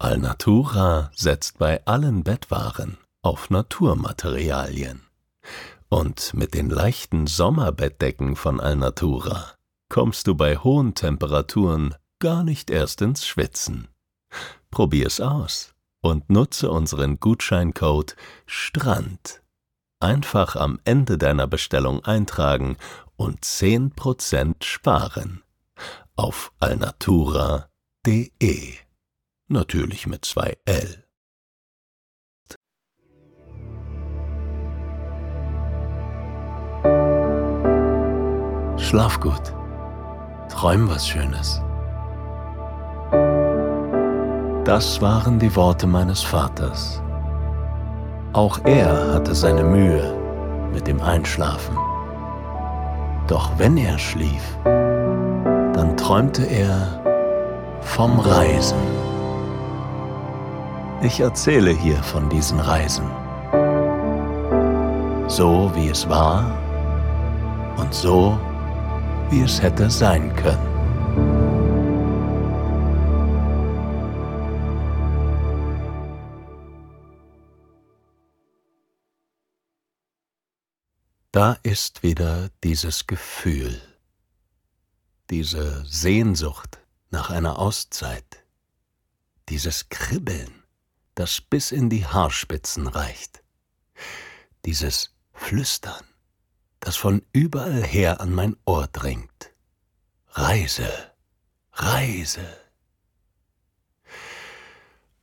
Alnatura setzt bei allen Bettwaren auf Naturmaterialien. Und mit den leichten Sommerbettdecken von Alnatura kommst du bei hohen Temperaturen gar nicht erst ins Schwitzen. Probier's aus und nutze unseren Gutscheincode STRAND. Einfach am Ende deiner Bestellung eintragen und 10% sparen. Auf alnatura.de. Natürlich mit zwei L. Schlaf gut. Träum was Schönes. Das waren die Worte meines Vaters. Auch er hatte seine Mühe mit dem Einschlafen. Doch wenn er schlief, dann träumte er vom Reisen. Ich erzähle hier von diesen Reisen. So wie es war und so wie es hätte sein können. Da ist wieder dieses Gefühl, diese Sehnsucht nach einer Auszeit, dieses Kribbeln, das bis in die Haarspitzen reicht, dieses Flüstern, das von überall her an mein Ohr dringt. Reise, Reise.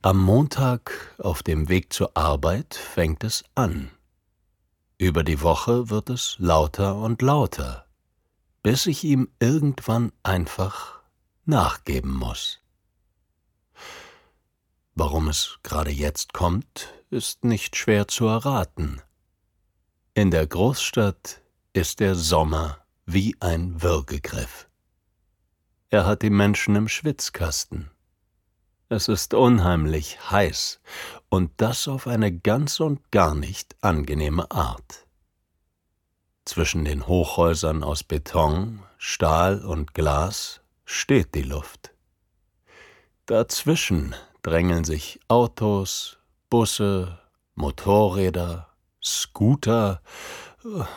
Am Montag auf dem Weg zur Arbeit fängt es an über die Woche wird es lauter und lauter, bis ich ihm irgendwann einfach nachgeben muss. Warum es gerade jetzt kommt, ist nicht schwer zu erraten. In der Großstadt ist der Sommer wie ein Würgegriff. Er hat die Menschen im Schwitzkasten. Es ist unheimlich heiß, und das auf eine ganz und gar nicht angenehme Art. Zwischen den Hochhäusern aus Beton, Stahl und Glas steht die Luft. Dazwischen drängeln sich Autos, Busse, Motorräder, Scooter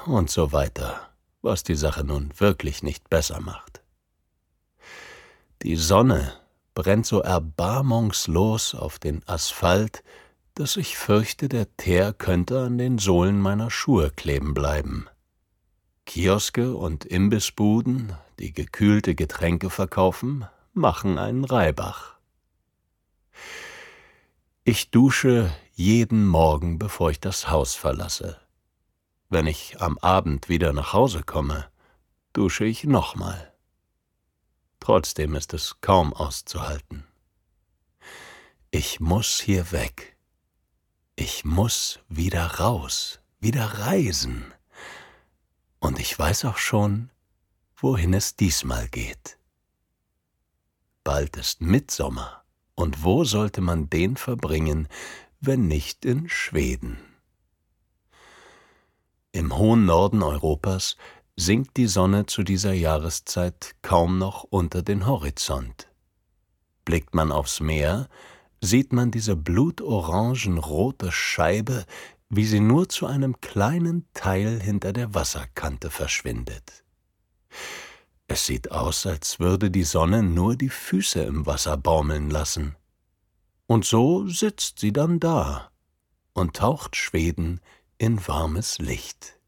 und so weiter, was die Sache nun wirklich nicht besser macht. Die Sonne brennt so erbarmungslos auf den Asphalt, dass ich fürchte, der Teer könnte an den Sohlen meiner Schuhe kleben bleiben. Kioske und Imbissbuden, die gekühlte Getränke verkaufen, machen einen Reibach. Ich dusche jeden Morgen, bevor ich das Haus verlasse. Wenn ich am Abend wieder nach Hause komme, dusche ich nochmal. Trotzdem ist es kaum auszuhalten. Ich muss hier weg. Ich muss wieder raus, wieder reisen. Und ich weiß auch schon, wohin es diesmal geht. Bald ist Mitsommer, und wo sollte man den verbringen, wenn nicht in Schweden? Im hohen Norden Europas sinkt die Sonne zu dieser Jahreszeit kaum noch unter den Horizont. Blickt man aufs Meer, sieht man diese blutorangenrote Scheibe, wie sie nur zu einem kleinen Teil hinter der Wasserkante verschwindet. Es sieht aus, als würde die Sonne nur die Füße im Wasser baumeln lassen. Und so sitzt sie dann da und taucht Schweden in warmes Licht.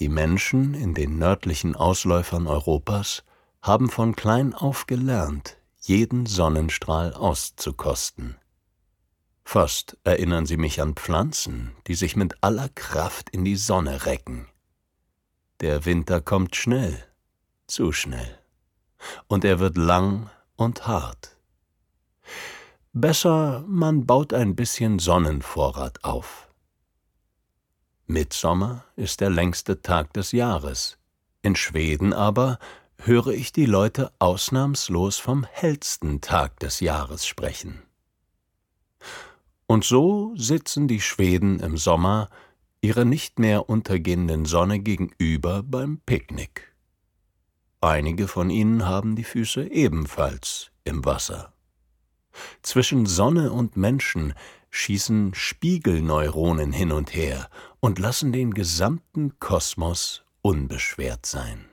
Die Menschen in den nördlichen Ausläufern Europas haben von klein auf gelernt, jeden Sonnenstrahl auszukosten. Fast erinnern sie mich an Pflanzen, die sich mit aller Kraft in die Sonne recken. Der Winter kommt schnell, zu schnell, und er wird lang und hart. Besser, man baut ein bisschen Sonnenvorrat auf. Mitsommer ist der längste Tag des Jahres. In Schweden aber höre ich die Leute ausnahmslos vom hellsten Tag des Jahres sprechen. Und so sitzen die Schweden im Sommer ihrer nicht mehr untergehenden Sonne gegenüber beim Picknick. Einige von ihnen haben die Füße ebenfalls im Wasser. Zwischen Sonne und Menschen schießen Spiegelneuronen hin und her und lassen den gesamten Kosmos unbeschwert sein.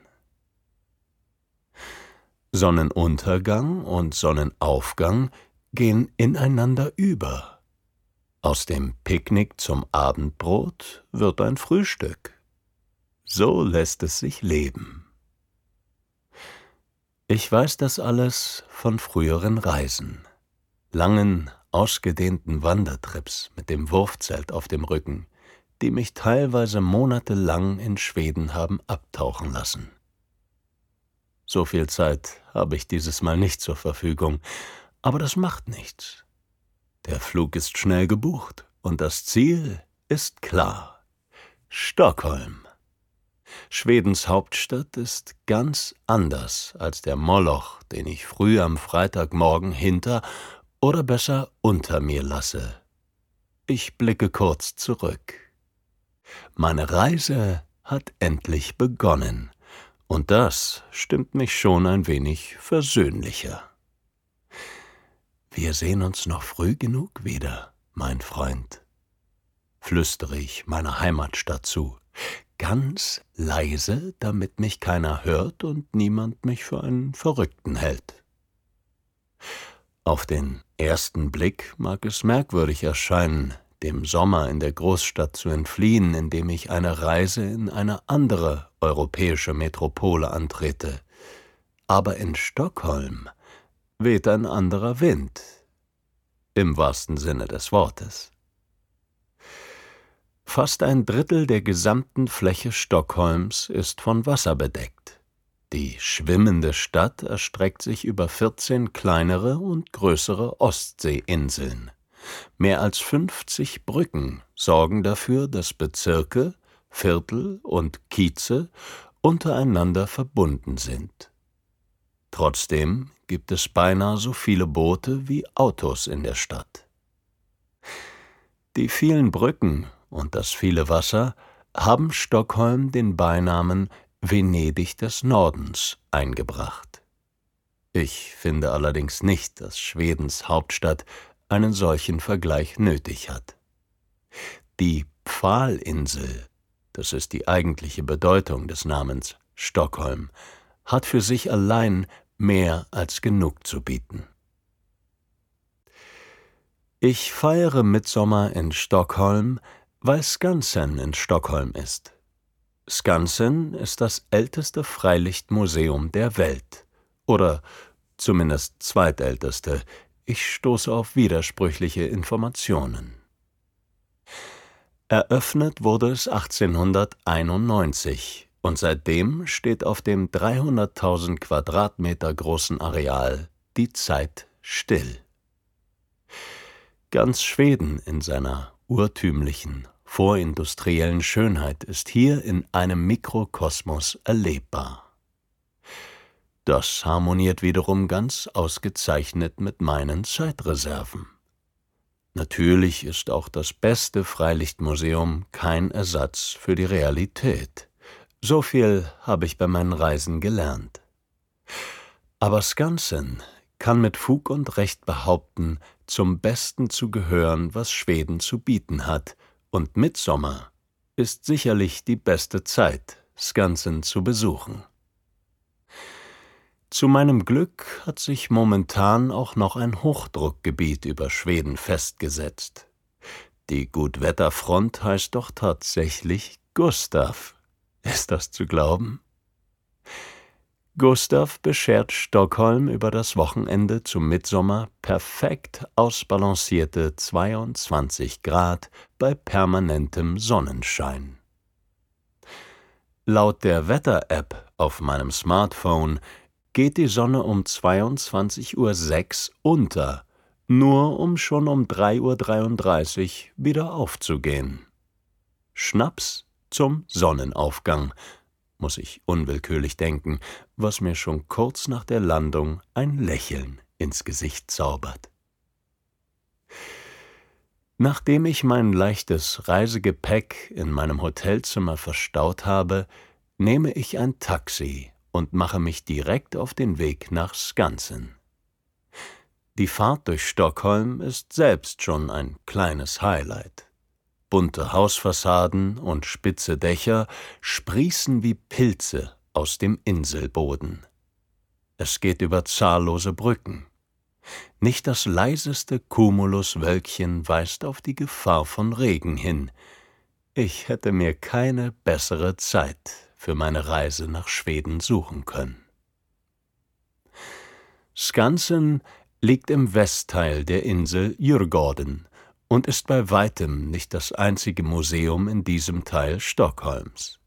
Sonnenuntergang und Sonnenaufgang gehen ineinander über. Aus dem Picknick zum Abendbrot wird ein Frühstück. So lässt es sich leben. Ich weiß das alles von früheren Reisen, langen, ausgedehnten Wandertrips mit dem Wurfzelt auf dem Rücken, die mich teilweise monatelang in Schweden haben abtauchen lassen. So viel Zeit habe ich dieses Mal nicht zur Verfügung, aber das macht nichts. Der Flug ist schnell gebucht und das Ziel ist klar. Stockholm. Schwedens Hauptstadt ist ganz anders als der Moloch, den ich früh am Freitagmorgen hinter oder besser unter mir lasse. Ich blicke kurz zurück. Meine Reise hat endlich begonnen, und das stimmt mich schon ein wenig versöhnlicher. Wir sehen uns noch früh genug wieder, mein Freund, flüstere ich meiner Heimatstadt zu, ganz leise, damit mich keiner hört und niemand mich für einen Verrückten hält. Auf den ersten Blick mag es merkwürdig erscheinen, dem Sommer in der Großstadt zu entfliehen, indem ich eine Reise in eine andere europäische Metropole antrete. Aber in Stockholm weht ein anderer Wind, im wahrsten Sinne des Wortes. Fast ein Drittel der gesamten Fläche Stockholms ist von Wasser bedeckt. Die schwimmende Stadt erstreckt sich über 14 kleinere und größere Ostseeinseln. Mehr als 50 Brücken sorgen dafür, dass Bezirke, Viertel und Kieze untereinander verbunden sind. Trotzdem gibt es beinahe so viele Boote wie Autos in der Stadt. Die vielen Brücken und das viele Wasser haben Stockholm den Beinamen Venedig des Nordens eingebracht. Ich finde allerdings nicht, dass Schwedens Hauptstadt einen solchen Vergleich nötig hat. Die Pfahlinsel, das ist die eigentliche Bedeutung des Namens Stockholm, hat für sich allein mehr als genug zu bieten. Ich feiere Mitsommer in Stockholm, weil Skansen in Stockholm ist. Skansen ist das älteste Freilichtmuseum der Welt. Oder zumindest zweitälteste. Ich stoße auf widersprüchliche Informationen. Eröffnet wurde es 1891 und seitdem steht auf dem 300.000 Quadratmeter großen Areal die Zeit still. Ganz Schweden in seiner urtümlichen, vorindustriellen Schönheit ist hier in einem Mikrokosmos erlebbar. Das harmoniert wiederum ganz ausgezeichnet mit meinen Zeitreserven. Natürlich ist auch das beste Freilichtmuseum kein Ersatz für die Realität. So viel habe ich bei meinen Reisen gelernt. Aber Skansen kann mit Fug und Recht behaupten, zum Besten zu gehören, was Schweden zu bieten hat, und Mitsommer ist sicherlich die beste Zeit, Skansen zu besuchen. Zu meinem Glück hat sich momentan auch noch ein Hochdruckgebiet über Schweden festgesetzt. Die Gutwetterfront heißt doch tatsächlich Gustav. Ist das zu glauben? Gustav beschert Stockholm über das Wochenende zum Mitsommer perfekt ausbalancierte 22 Grad bei permanentem Sonnenschein. Laut der Wetter-App auf meinem Smartphone geht die Sonne um 22.06 Uhr unter, nur um schon um 3.33 Uhr wieder aufzugehen. Schnaps zum Sonnenaufgang, muss ich unwillkürlich denken, was mir schon kurz nach der Landung ein Lächeln ins Gesicht zaubert. Nachdem ich mein leichtes Reisegepäck in meinem Hotelzimmer verstaut habe, nehme ich ein Taxi und mache mich direkt auf den Weg nach Skansen. Die Fahrt durch Stockholm ist selbst schon ein kleines Highlight. Bunte Hausfassaden und spitze Dächer sprießen wie Pilze aus dem Inselboden. Es geht über zahllose Brücken. Nicht das leiseste Cumuluswölkchen weist auf die Gefahr von Regen hin. Ich hätte mir keine bessere Zeit für meine Reise nach Schweden suchen können. Skansen liegt im Westteil der Insel Djurgården und ist bei weitem nicht das einzige Museum in diesem Teil Stockholms.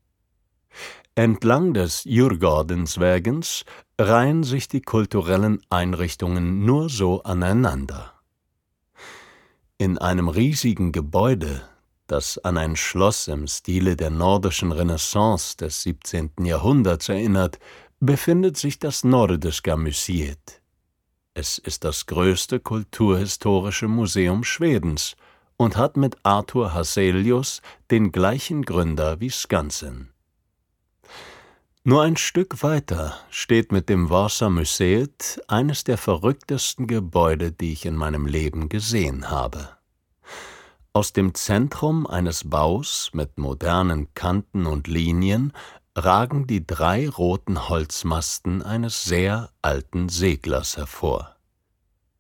Entlang des Djurgårdensvägens reihen sich die kulturellen Einrichtungen nur so aneinander. In einem riesigen Gebäude, das an ein Schloss im Stile der nordischen Renaissance des 17. Jahrhunderts erinnert, befindet sich das Nordiska Museet. Es ist das größte kulturhistorische Museum Schwedens und hat mit Arthur Hazelius den gleichen Gründer wie Skansen. Nur ein Stück weiter steht mit dem Vasa Museet eines der verrücktesten Gebäude, die ich in meinem Leben gesehen habe. Aus dem Zentrum eines Baus mit modernen Kanten und Linien ragen die drei roten Holzmasten eines sehr alten Seglers hervor.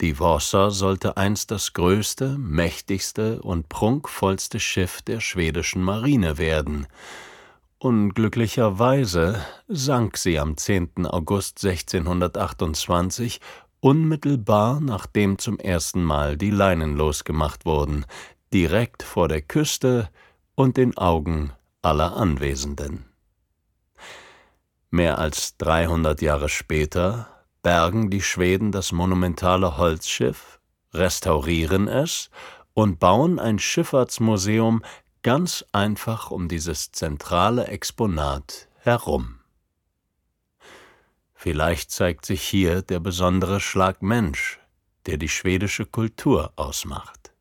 Die Vasa sollte einst das größte, mächtigste und prunkvollste Schiff der schwedischen Marine werden, Unglücklicherweise sank sie am 10. August 1628 unmittelbar nachdem zum ersten Mal die Leinen losgemacht wurden, direkt vor der Küste und den Augen aller Anwesenden. Mehr als 300 Jahre später bergen die Schweden das monumentale Holzschiff, restaurieren es und bauen ein Schifffahrtsmuseum ganz einfach um dieses zentrale Exponat herum. Vielleicht zeigt sich hier der besondere Schlag Mensch, der die schwedische Kultur ausmacht.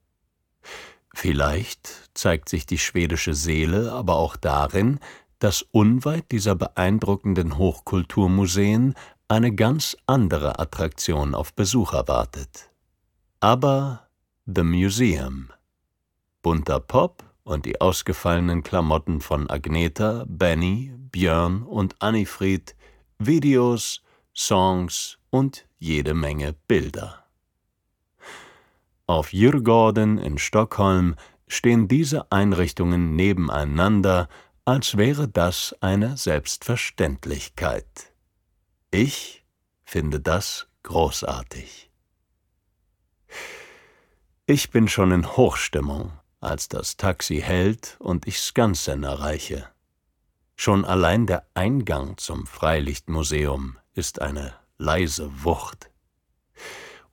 Vielleicht zeigt sich die schwedische Seele aber auch darin, dass unweit dieser beeindruckenden Hochkulturmuseen eine ganz andere Attraktion auf Besucher wartet. Aber The Museum. Bunter Pop und die ausgefallenen Klamotten von Agneta, Benny, Björn und Annifried, Videos, Songs und jede Menge Bilder. Auf Djurgården in Stockholm stehen diese Einrichtungen nebeneinander, als wäre das eine Selbstverständlichkeit. Ich finde das großartig. Ich bin schon in Hochstimmung, als das Taxi hält und ich Skansen erreiche. Schon allein der Eingang zum Freilichtmuseum ist eine leise Wucht.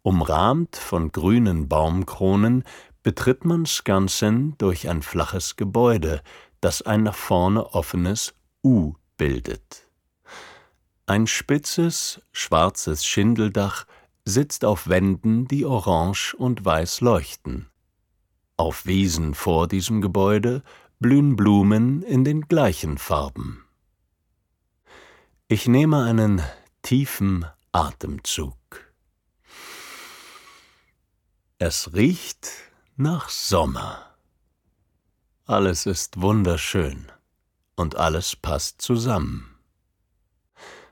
Umrahmt von grünen Baumkronen betritt man Skansen durch ein flaches Gebäude, das ein nach vorne offenes U bildet. Ein spitzes, schwarzes Schindeldach sitzt auf Wänden, die orange und weiß leuchten. Auf Wiesen vor diesem Gebäude blühen Blumen in den gleichen Farben. Ich nehme einen tiefen Atemzug. Es riecht nach Sommer. Alles ist wunderschön und alles passt zusammen.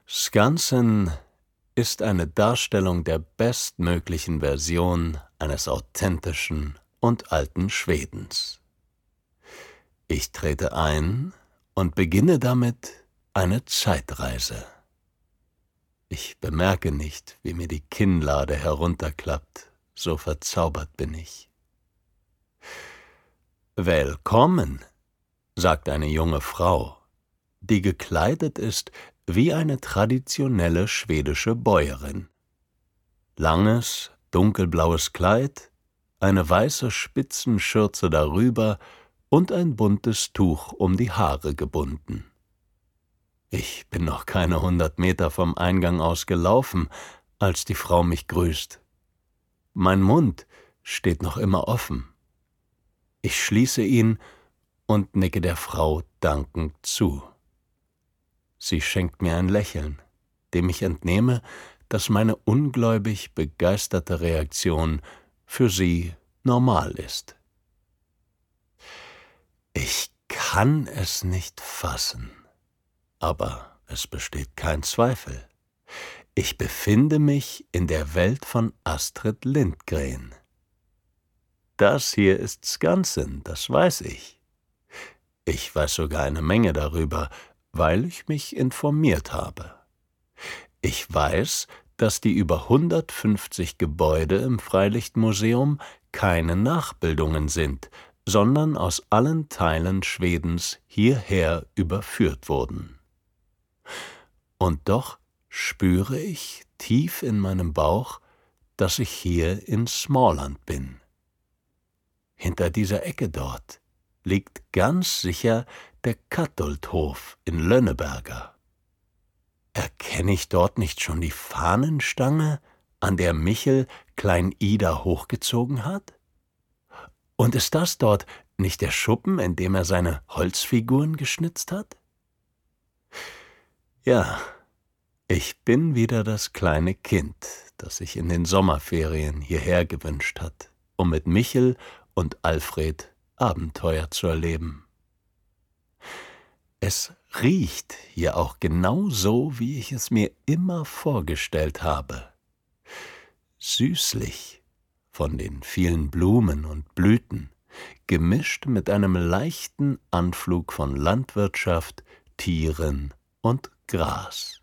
Skansen ist eine Darstellung der bestmöglichen Version eines authentischen und alten Schwedens. Ich trete ein und beginne damit eine Zeitreise. Ich bemerke nicht, wie mir die Kinnlade herunterklappt, so verzaubert bin ich. Willkommen, sagt eine junge Frau, die gekleidet ist wie eine traditionelle schwedische Bäuerin. Langes, dunkelblaues Kleid, eine weiße Spitzenschürze darüber und ein buntes Tuch um die Haare gebunden. Ich bin noch keine hundert Meter vom Eingang aus gelaufen, als die Frau mich grüßt. Mein Mund steht noch immer offen. Ich schließe ihn und nicke der Frau dankend zu. Sie schenkt mir ein Lächeln, dem ich entnehme, dass meine ungläubig begeisterte Reaktion für sie normal ist. Ich kann es nicht fassen, aber es besteht kein Zweifel. Ich befinde mich in der Welt von Astrid Lindgren. Das hier ist Skansen, das weiß ich. Ich weiß sogar eine Menge darüber, weil ich mich informiert habe. Ich weiß, dass die über 150 Gebäude im Freilichtmuseum keine Nachbildungen sind, sondern aus allen Teilen Schwedens hierher überführt wurden. Und doch spüre ich tief in meinem Bauch, dass ich hier in Smallland bin. Hinter dieser Ecke dort liegt ganz sicher der Kattoldhof in Lönneberger. Erkenne ich dort nicht schon die Fahnenstange, an der Michel Klein Ida hochgezogen hat? Und ist das dort nicht der Schuppen, in dem er seine Holzfiguren geschnitzt hat? Ja, ich bin wieder das kleine Kind, das sich in den Sommerferien hierher gewünscht hat, um mit Michel und Alfred Abenteuer zu erleben. Es riecht hier auch genau so, wie ich es mir immer vorgestellt habe. Süßlich von den vielen Blumen und Blüten, gemischt mit einem leichten Anflug von Landwirtschaft, Tieren und Gras.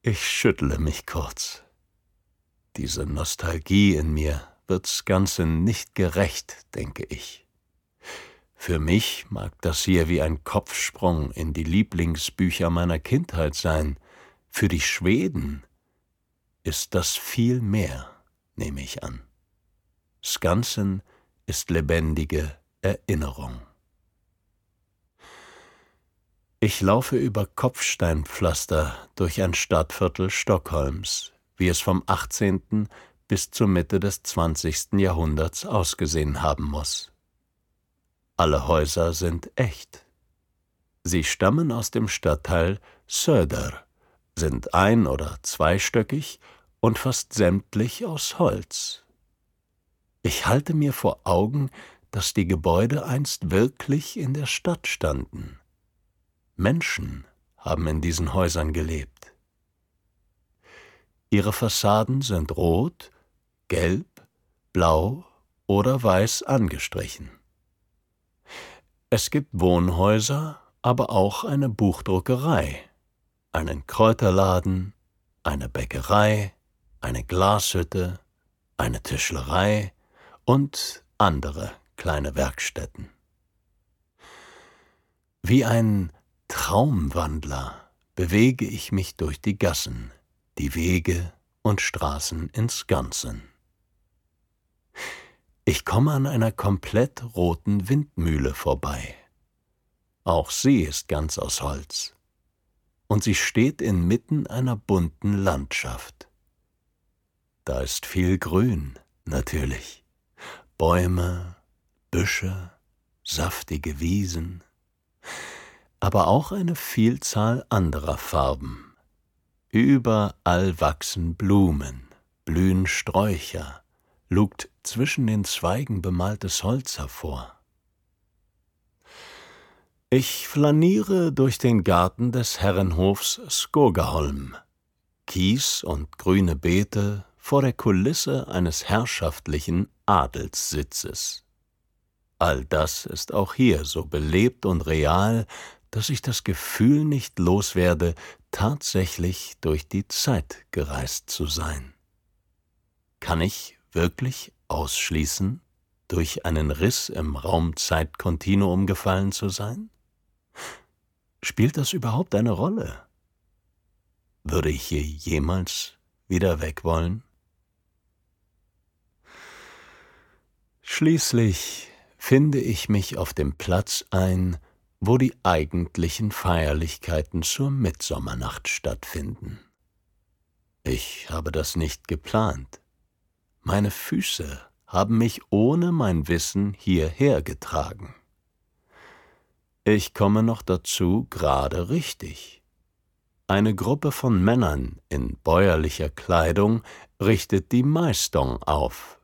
Ich schüttle mich kurz. Diese Nostalgie in mir wird's Ganze nicht gerecht, denke ich. Für mich mag das hier wie ein Kopfsprung in die Lieblingsbücher meiner Kindheit sein, für die Schweden ist das viel mehr, nehme ich an. Skansen ist lebendige Erinnerung. Ich laufe über Kopfsteinpflaster durch ein Stadtviertel Stockholms, wie es vom 18. bis zur Mitte des 20. Jahrhunderts ausgesehen haben muss. Alle Häuser sind echt. Sie stammen aus dem Stadtteil Söder, sind ein- oder zweistöckig und fast sämtlich aus Holz. Ich halte mir vor Augen, dass die Gebäude einst wirklich in der Stadt standen. Menschen haben in diesen Häusern gelebt. Ihre Fassaden sind rot, gelb, blau oder weiß angestrichen. Es gibt Wohnhäuser, aber auch eine Buchdruckerei, einen Kräuterladen, eine Bäckerei, eine Glashütte, eine Tischlerei und andere kleine Werkstätten. Wie ein Traumwandler bewege ich mich durch die Gassen, die Wege und Straßen ins Ganzen. Ich komme an einer komplett roten Windmühle vorbei. Auch sie ist ganz aus Holz. Und sie steht inmitten einer bunten Landschaft. Da ist viel Grün, natürlich. Bäume, Büsche, saftige Wiesen, aber auch eine Vielzahl anderer Farben. Überall wachsen Blumen, blühen Sträucher, lugt zwischen den Zweigen bemaltes Holz hervor. Ich flaniere durch den Garten des Herrenhofs Skogaholm. Kies und grüne Beete vor der Kulisse eines herrschaftlichen Adelssitzes. All das ist auch hier so belebt und real, dass ich das Gefühl nicht loswerde, tatsächlich durch die Zeit gereist zu sein. Kann ich wirklich ausschließen, durch einen Riss im Raum-Zeit-Kontinuum gefallen zu sein? Spielt das überhaupt eine Rolle? Würde ich hier jemals wieder weg wollen? Schließlich finde ich mich auf dem Platz ein, wo die eigentlichen Feierlichkeiten zur Mitsommernacht stattfinden. Ich habe das nicht geplant. Meine Füße haben mich ohne mein Wissen hierher getragen. Ich komme noch dazu gerade richtig. Eine Gruppe von Männern in bäuerlicher Kleidung richtet die Maistong auf.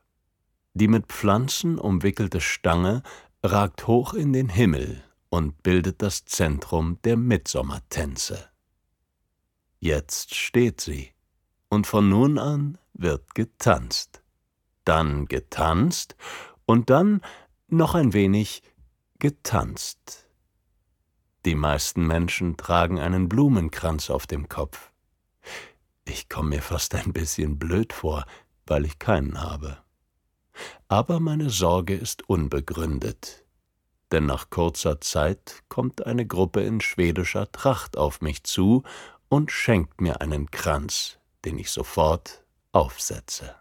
Die mit Pflanzen umwickelte Stange ragt hoch in den Himmel und bildet das Zentrum der Mitsommertänze. Jetzt steht sie, und von nun an wird getanzt, dann getanzt und dann noch ein wenig getanzt. Die meisten Menschen tragen einen Blumenkranz auf dem Kopf. Ich komme mir fast ein bisschen blöd vor, weil ich keinen habe. Aber meine Sorge ist unbegründet, denn nach kurzer Zeit kommt eine Gruppe in schwedischer Tracht auf mich zu und schenkt mir einen Kranz, den ich sofort aufsetze.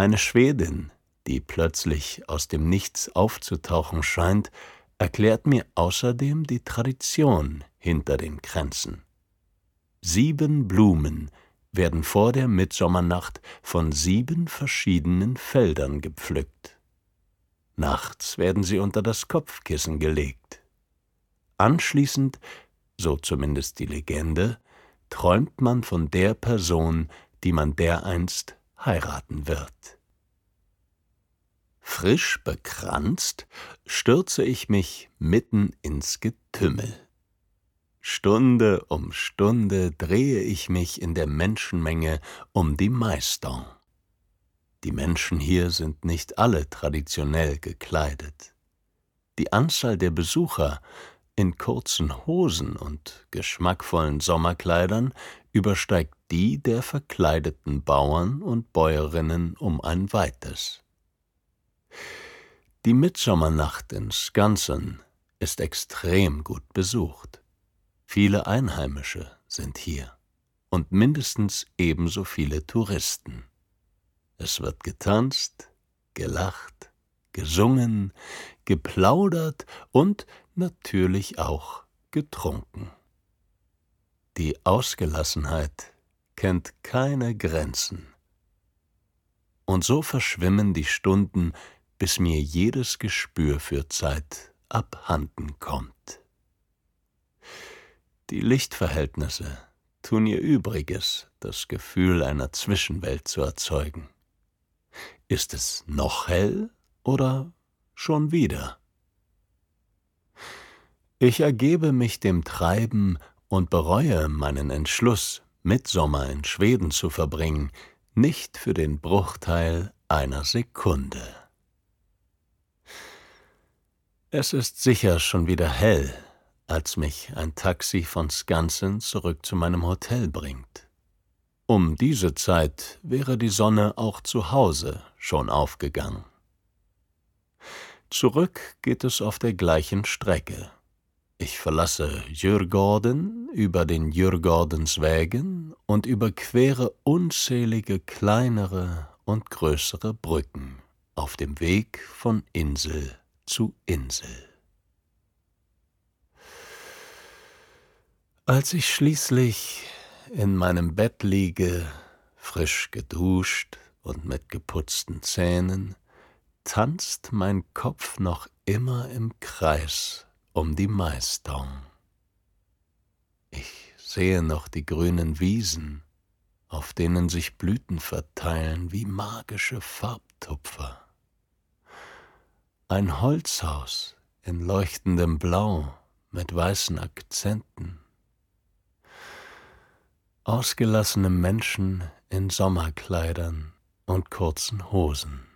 Eine Schwedin, die plötzlich aus dem Nichts aufzutauchen scheint, erklärt mir außerdem die Tradition hinter den Kränzen. Sieben Blumen werden vor der Mitsommernacht von sieben verschiedenen Feldern gepflückt. Nachts werden sie unter das Kopfkissen gelegt. Anschließend, so zumindest die Legende, träumt man von der Person, die man dereinst heiraten wird. Frisch bekranzt stürze ich mich mitten ins Getümmel. Stunde um Stunde drehe ich mich in der Menschenmenge um die Maiston. Die Menschen hier sind nicht alle traditionell gekleidet. Die Anzahl der Besucher in kurzen Hosen und geschmackvollen Sommerkleidern übersteigt die der verkleideten Bauern und Bäuerinnen um ein weites. Die Mitsommernacht in Skansen ist extrem gut besucht. Viele Einheimische sind hier und mindestens ebenso viele Touristen. Es wird getanzt, gelacht, gesungen, geplaudert und natürlich auch getrunken. Die Ausgelassenheit kennt keine Grenzen. Und so verschwimmen die Stunden, bis mir jedes Gespür für Zeit abhanden kommt. Die Lichtverhältnisse tun ihr Übriges, das Gefühl einer Zwischenwelt zu erzeugen. Ist es noch hell oder schon wieder? Ich ergebe mich dem Treiben und bereue meinen Entschluss, Mitsommer in Schweden zu verbringen, nicht für den Bruchteil einer Sekunde. Es ist sicher schon wieder hell, als mich ein Taxi von Skansen zurück zu meinem Hotel bringt. Um diese Zeit wäre die Sonne auch zu Hause schon aufgegangen. Zurück geht es auf der gleichen Strecke. Ich verlasse Djurgården über den Djurgårdenswägen und überquere unzählige kleinere und größere Brücken auf dem Weg von Insel zu Insel. Als ich schließlich in meinem Bett liege, frisch geduscht und mit geputzten Zähnen, tanzt mein Kopf noch immer im Kreis um die Maistong. Ich sehe noch die grünen Wiesen, auf denen sich Blüten verteilen wie magische Farbtupfer. Ein Holzhaus in leuchtendem Blau mit weißen Akzenten. Ausgelassene Menschen in Sommerkleidern und kurzen Hosen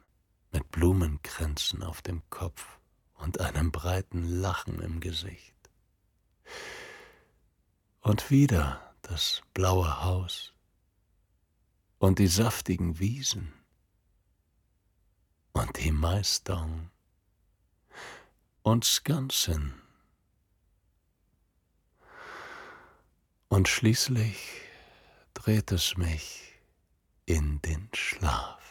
mit Blumenkränzen auf dem Kopf und einem breiten Lachen im Gesicht. Und wieder das blaue Haus und die saftigen Wiesen und die Maistong und Skansen. Und schließlich dreht es mich in den Schlaf.